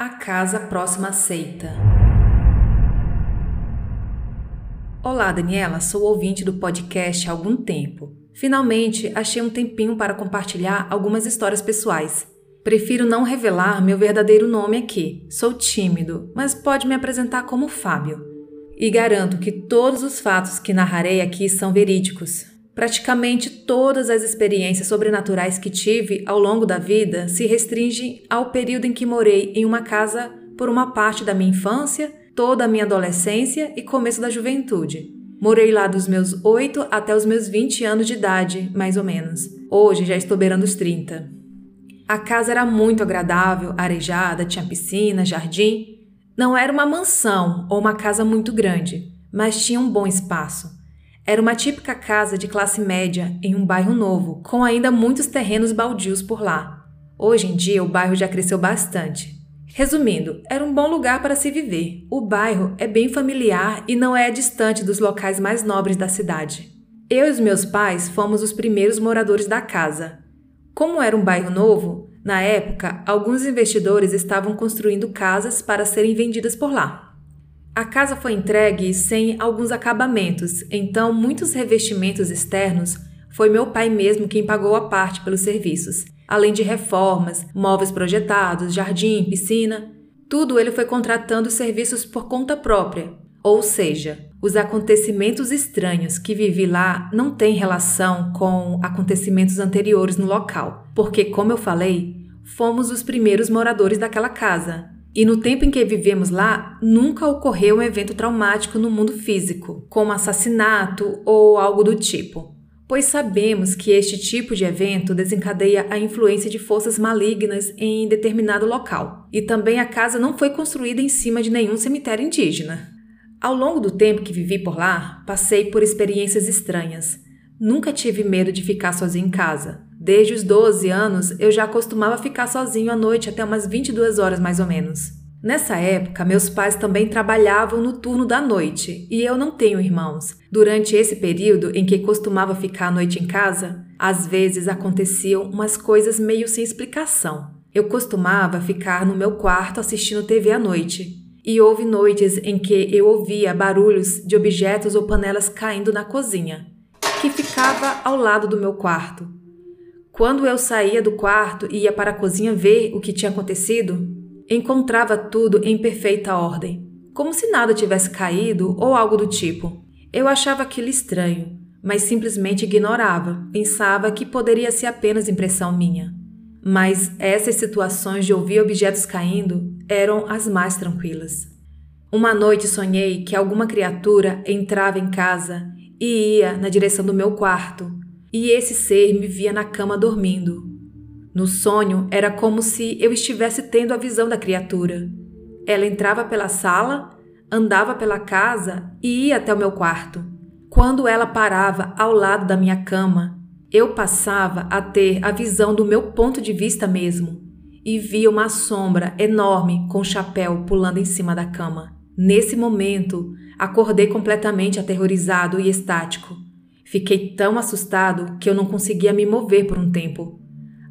A casa próxima à seita. Olá, Daniela, sou ouvinte do podcast há algum tempo. Finalmente, achei um tempinho para compartilhar algumas histórias pessoais. Prefiro não revelar meu verdadeiro nome aqui. Sou tímido, mas pode me apresentar como Fábio. E garanto que todos os fatos que narrarei aqui são verídicos. Praticamente todas as experiências sobrenaturais que tive ao longo da vida se restringem ao período em que morei em uma casa por uma parte da minha infância, toda a minha adolescência e começo da juventude. Morei lá dos meus 8 até os meus 20 anos de idade, mais ou menos. Hoje já estou beirando os 30. A casa era muito agradável, arejada, tinha piscina, jardim. Não era uma mansão ou uma casa muito grande, mas tinha um bom espaço. Era uma típica casa de classe média em um bairro novo, com ainda muitos terrenos baldios por lá. Hoje em dia, o bairro já cresceu bastante. Resumindo, era um bom lugar para se viver. O bairro é bem familiar e não é distante dos locais mais nobres da cidade. Eu e os meus pais fomos os primeiros moradores da casa. Como era um bairro novo, na época, alguns investidores estavam construindo casas para serem vendidas por lá. A casa foi entregue sem alguns acabamentos, então muitos revestimentos externos foi meu pai mesmo quem pagou a parte pelos serviços, além de reformas, móveis projetados, jardim, piscina. Tudo ele foi contratando serviços por conta própria. Ou seja, os acontecimentos estranhos que vivi lá não têm relação com acontecimentos anteriores no local, porque, como eu falei, fomos os primeiros moradores daquela casa, e no tempo em que vivemos lá, nunca ocorreu um evento traumático no mundo físico, como assassinato ou algo do tipo, pois sabemos que este tipo de evento desencadeia a influência de forças malignas em determinado local. E também a casa não foi construída em cima de nenhum cemitério indígena. Ao longo do tempo que vivi por lá, passei por experiências estranhas. Nunca tive medo de ficar sozinho em casa. Desde os 12 anos, eu já costumava ficar sozinho à noite até umas 22 horas mais ou menos. Nessa época, meus pais também trabalhavam no turno da noite e eu não tenho irmãos. Durante esse período em que costumava ficar à noite em casa, às vezes aconteciam umas coisas meio sem explicação. Eu costumava ficar no meu quarto assistindo TV à noite. E houve noites em que eu ouvia barulhos de objetos ou panelas caindo na cozinha, que ficava ao lado do meu quarto. Quando eu saía do quarto e ia para a cozinha ver o que tinha acontecido, encontrava tudo em perfeita ordem, como se nada tivesse caído ou algo do tipo. Eu achava aquilo estranho, mas simplesmente ignorava, pensava que poderia ser apenas impressão minha. Mas essas situações de ouvir objetos caindo eram as mais tranquilas. Uma noite sonhei que alguma criatura entrava em casa e ia na direção do meu quarto, e esse ser me via na cama dormindo. No sonho, era como se eu estivesse tendo a visão da criatura. Ela entrava pela sala, andava pela casa e ia até o meu quarto. Quando ela parava ao lado da minha cama, eu passava a ter a visão do meu ponto de vista mesmo e via uma sombra enorme com chapéu pulando em cima da cama. Nesse momento, acordei completamente aterrorizado e estático. Fiquei tão assustado que eu não conseguia me mover por um tempo.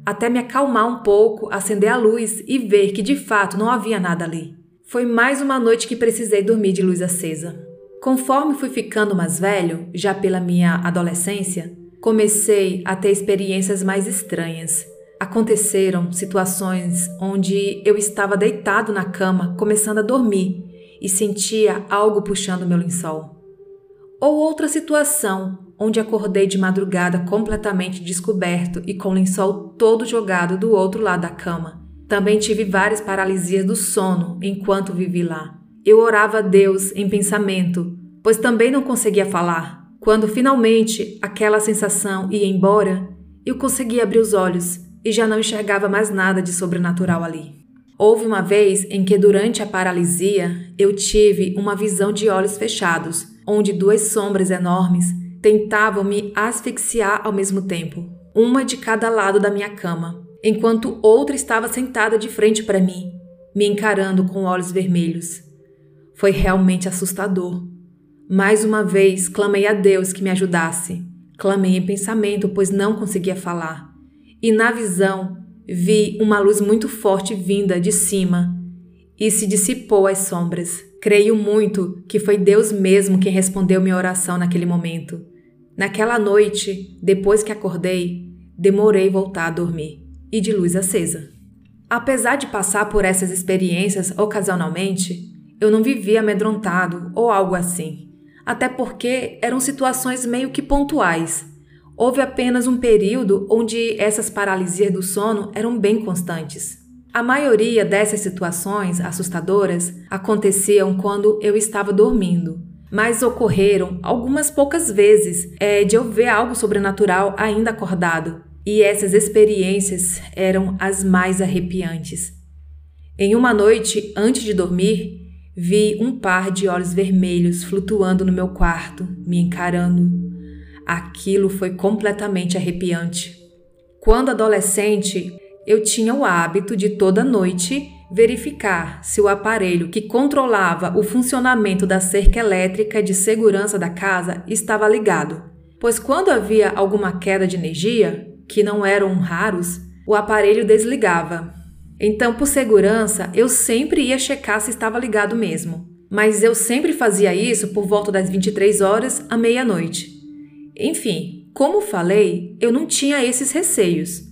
Até me acalmar um pouco, acender a luz e ver que de fato não havia nada ali. Foi mais uma noite que precisei dormir de luz acesa. Conforme fui ficando mais velho, já pela minha adolescência, comecei a ter experiências mais estranhas. Aconteceram situações onde eu estava deitado na cama, começando a dormir, e sentia algo puxando meu lençol. Ou outra situação onde acordei de madrugada completamente descoberto e com o lençol todo jogado do outro lado da cama. Também tive várias paralisias do sono enquanto vivi lá. Eu orava a Deus em pensamento, pois também não conseguia falar. Quando finalmente aquela sensação ia embora, eu consegui abrir os olhos e já não enxergava mais nada de sobrenatural ali. Houve uma vez em que, durante a paralisia, eu tive uma visão de olhos fechados, onde duas sombras enormes tentavam me asfixiar ao mesmo tempo, uma de cada lado da minha cama, enquanto outra estava sentada de frente para mim, me encarando com olhos vermelhos. Foi realmente assustador. Mais uma vez clamei a Deus que me ajudasse. Clamei em pensamento, pois não conseguia falar. E na visão vi uma luz muito forte vinda de cima e se dissipou as sombras. Creio muito que foi Deus mesmo quem respondeu minha oração naquele momento. Naquela noite, depois que acordei, demorei voltar a dormir e de luz acesa. Apesar de passar por essas experiências ocasionalmente, eu não vivia amedrontado ou algo assim, até porque eram situações meio que pontuais. Houve apenas um período onde essas paralisias do sono eram bem constantes. A maioria dessas situações assustadoras aconteciam quando eu estava dormindo, mas ocorreram algumas poucas vezes é, de eu ver algo sobrenatural ainda acordado, e essas experiências eram as mais arrepiantes. Em uma noite antes de dormir, vi um par de olhos vermelhos flutuando no meu quarto, me encarando. Aquilo foi completamente arrepiante. Quando adolescente, eu tinha o hábito de toda noite verificar se o aparelho que controlava o funcionamento da cerca elétrica de segurança da casa estava ligado, pois quando havia alguma queda de energia, que não eram raros, o aparelho desligava. Então, por segurança, eu sempre ia checar se estava ligado mesmo. Mas eu sempre fazia isso por volta das 23 horas à meia-noite. Enfim, como falei, eu não tinha esses receios.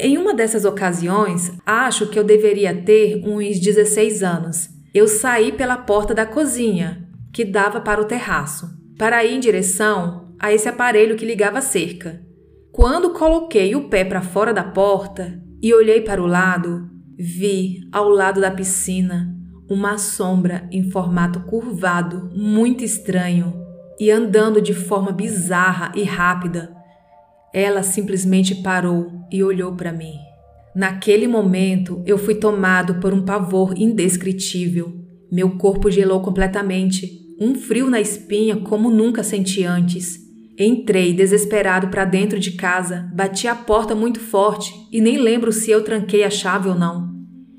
Em uma dessas ocasiões, acho que eu deveria ter uns 16 anos. Eu saí pela porta da cozinha, que dava para o terraço, para ir em direção a esse aparelho que ligava a cerca. Quando coloquei o pé para fora da porta e olhei para o lado, vi ao lado da piscina uma sombra em formato curvado, muito estranho, e andando de forma bizarra e rápida ela simplesmente parou e olhou para mim. Naquele momento, eu fui tomado por um pavor indescritível. Meu corpo gelou completamente, um frio na espinha como nunca senti antes. Entrei desesperado para dentro de casa, bati a porta muito forte e nem lembro se eu tranquei a chave ou não.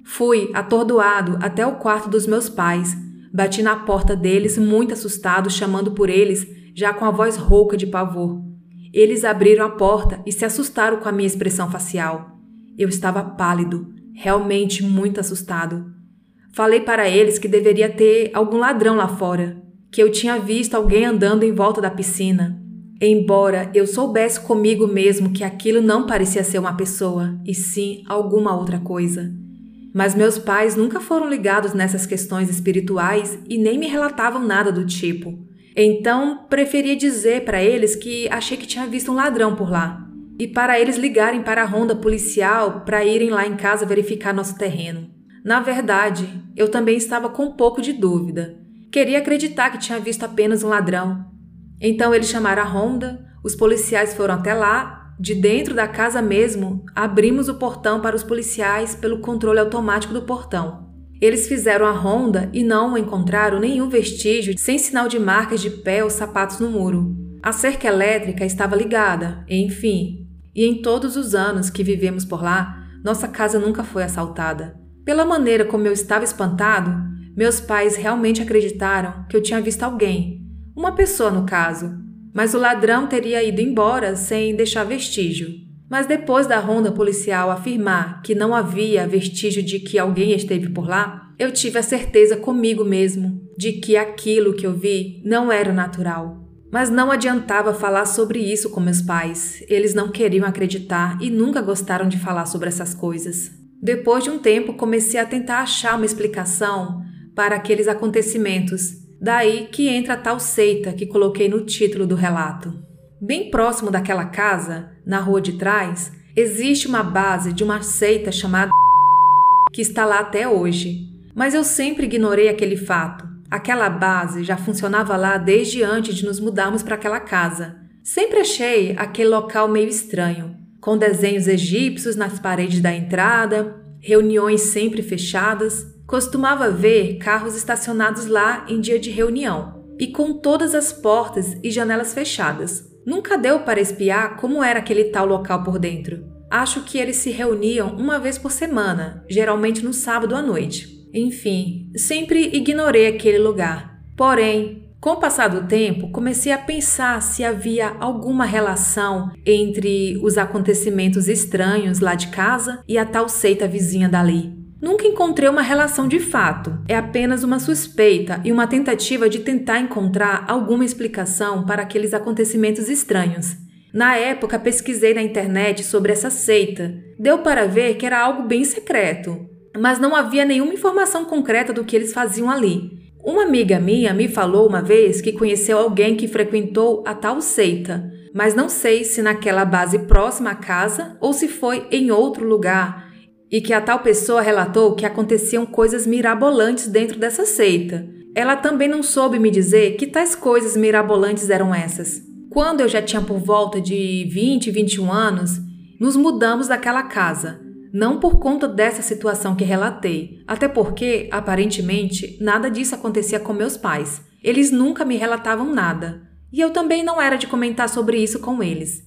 Fui, atordoado, até o quarto dos meus pais. Bati na porta deles, muito assustado, chamando por eles, já com a voz rouca de pavor. Eles abriram a porta e se assustaram com a minha expressão facial. Eu estava pálido, realmente muito assustado. Falei para eles que deveria ter algum ladrão lá fora, que eu tinha visto alguém andando em volta da piscina. Embora eu soubesse comigo mesmo que aquilo não parecia ser uma pessoa, e sim alguma outra coisa. Mas meus pais nunca foram ligados nessas questões espirituais e nem me relatavam nada do tipo. Então, preferia dizer para eles que achei que tinha visto um ladrão por lá. E para eles ligarem para a ronda policial para irem lá em casa verificar nosso terreno. Na verdade, eu também estava com um pouco de dúvida. Queria acreditar que tinha visto apenas um ladrão. Então eles chamaram a ronda, os policiais foram até lá, de dentro da casa mesmo, abrimos o portão para os policiais pelo controle automático do portão. Eles fizeram a ronda e não encontraram nenhum vestígio sem sinal de marcas de pé ou sapatos no muro. A cerca elétrica estava ligada, enfim. E em todos os anos que vivemos por lá, nossa casa nunca foi assaltada. Pela maneira como eu estava espantado, meus pais realmente acreditaram que eu tinha visto alguém, uma pessoa no caso, mas o ladrão teria ido embora sem deixar vestígio. Mas depois da ronda policial afirmar que não havia vestígio de que alguém esteve por lá, eu tive a certeza comigo mesmo de que aquilo que eu vi não era natural. Mas não adiantava falar sobre isso com meus pais. Eles não queriam acreditar e nunca gostaram de falar sobre essas coisas. Depois de um tempo, comecei a tentar achar uma explicação para aqueles acontecimentos. Daí que entra a tal seita que coloquei no título do relato. Bem próximo daquela casa, na rua de trás, existe uma base de uma seita chamada que está lá até hoje. Mas eu sempre ignorei aquele fato. Aquela base já funcionava lá desde antes de nos mudarmos para aquela casa. Sempre achei aquele local meio estranho, com desenhos egípcios nas paredes da entrada, reuniões sempre fechadas. Costumava ver carros estacionados lá em dia de reunião e com todas as portas e janelas fechadas. Nunca deu para espiar como era aquele tal local por dentro. Acho que eles se reuniam uma vez por semana, geralmente no sábado à noite. Enfim, sempre ignorei aquele lugar. Porém, com o passar do tempo, comecei a pensar se havia alguma relação entre os acontecimentos estranhos lá de casa e a tal seita vizinha dali. Nunca encontrei uma relação de fato, é apenas uma suspeita e uma tentativa de tentar encontrar alguma explicação para aqueles acontecimentos estranhos. Na época, pesquisei na internet sobre essa seita. Deu para ver que era algo bem secreto, mas não havia nenhuma informação concreta do que eles faziam ali. Uma amiga minha me falou uma vez que conheceu alguém que frequentou a tal seita, mas não sei se naquela base próxima à casa ou se foi em outro lugar, e que a tal pessoa relatou que aconteciam coisas mirabolantes dentro dessa seita. Ela também não soube me dizer que tais coisas mirabolantes eram essas. Quando eu já tinha por volta de 20, 21 anos, nos mudamos daquela casa não por conta dessa situação que relatei, até porque, aparentemente, nada disso acontecia com meus pais. Eles nunca me relatavam nada. E eu também não era de comentar sobre isso com eles.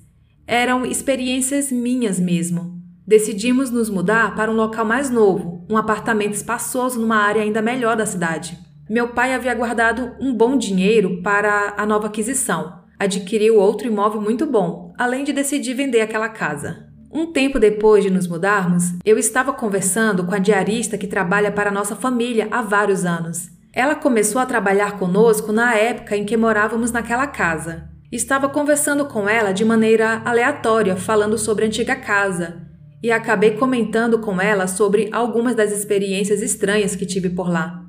Eram experiências minhas mesmo. Decidimos nos mudar para um local mais novo, um apartamento espaçoso numa área ainda melhor da cidade. Meu pai havia guardado um bom dinheiro para a nova aquisição. Adquiriu outro imóvel muito bom, além de decidir vender aquela casa. Um tempo depois de nos mudarmos, eu estava conversando com a diarista que trabalha para nossa família há vários anos. Ela começou a trabalhar conosco na época em que morávamos naquela casa. Estava conversando com ela de maneira aleatória, falando sobre a antiga casa, e acabei comentando com ela sobre algumas das experiências estranhas que tive por lá.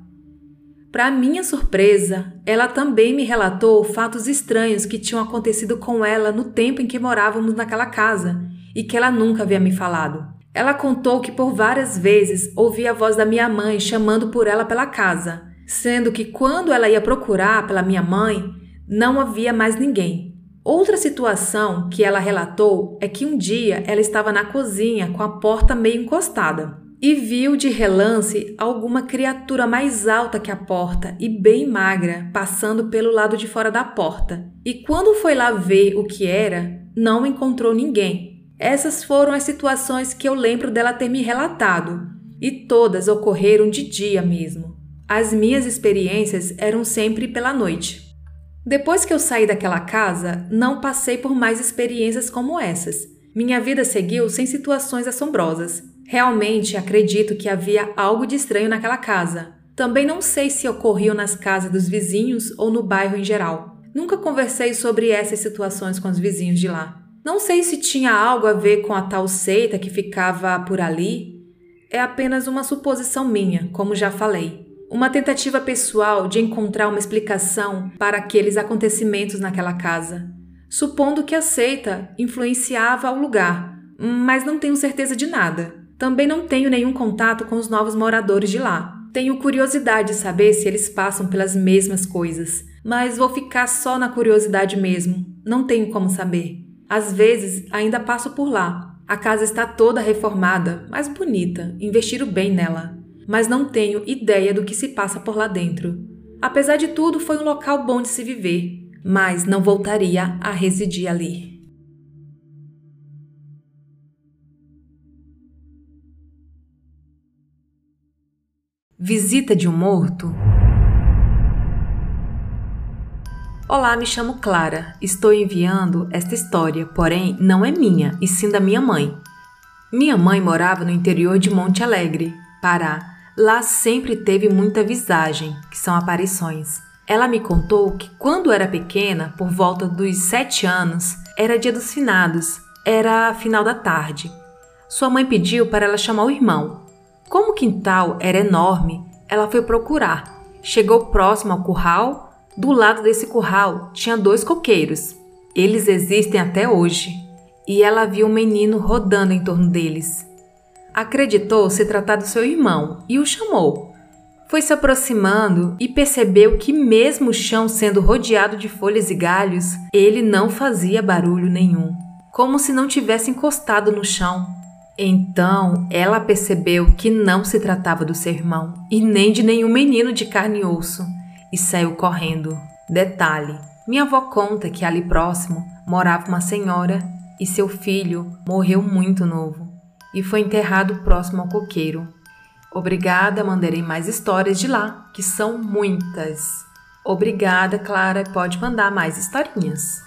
Para minha surpresa, ela também me relatou fatos estranhos que tinham acontecido com ela no tempo em que morávamos naquela casa e que ela nunca havia me falado. Ela contou que por várias vezes ouvia a voz da minha mãe chamando por ela pela casa, sendo que quando ela ia procurar pela minha mãe, não havia mais ninguém. Outra situação que ela relatou é que um dia ela estava na cozinha com a porta meio encostada e viu de relance alguma criatura mais alta que a porta e bem magra passando pelo lado de fora da porta. E quando foi lá ver o que era, não encontrou ninguém. Essas foram as situações que eu lembro dela ter me relatado, e todas ocorreram de dia mesmo. As minhas experiências eram sempre pela noite. Depois que eu saí daquela casa, não passei por mais experiências como essas. Minha vida seguiu sem situações assombrosas. Realmente acredito que havia algo de estranho naquela casa. Também não sei se ocorriam nas casas dos vizinhos ou no bairro em geral. Nunca conversei sobre essas situações com os vizinhos de lá. Não sei se tinha algo a ver com a tal seita que ficava por ali. É apenas uma suposição minha, como já falei. Uma tentativa pessoal de encontrar uma explicação para aqueles acontecimentos naquela casa, supondo que a seita influenciava o lugar, mas não tenho certeza de nada. Também não tenho nenhum contato com os novos moradores de lá. Tenho curiosidade de saber se eles passam pelas mesmas coisas, mas vou ficar só na curiosidade mesmo. Não tenho como saber. Às vezes ainda passo por lá. A casa está toda reformada, mas bonita, investiram bem nela. Mas não tenho ideia do que se passa por lá dentro. Apesar de tudo, foi um local bom de se viver, mas não voltaria a residir ali. Visita de um morto Olá, me chamo Clara. Estou enviando esta história, porém não é minha, e sim da minha mãe. Minha mãe morava no interior de Monte Alegre, Pará. Lá sempre teve muita visagem, que são aparições. Ela me contou que quando era pequena, por volta dos sete anos, era dia dos finados, era final da tarde. Sua mãe pediu para ela chamar o irmão. Como o quintal era enorme, ela foi procurar. Chegou próximo ao curral do lado desse curral tinha dois coqueiros. Eles existem até hoje. E ela viu um menino rodando em torno deles. Acreditou se tratar do seu irmão e o chamou. Foi se aproximando e percebeu que, mesmo o chão sendo rodeado de folhas e galhos, ele não fazia barulho nenhum, como se não tivesse encostado no chão. Então ela percebeu que não se tratava do seu irmão e nem de nenhum menino de carne e osso e saiu correndo. Detalhe: minha avó conta que ali próximo morava uma senhora e seu filho morreu muito novo e foi enterrado próximo ao coqueiro. Obrigada, mandarei mais histórias de lá, que são muitas. Obrigada, Clara, pode mandar mais historinhas.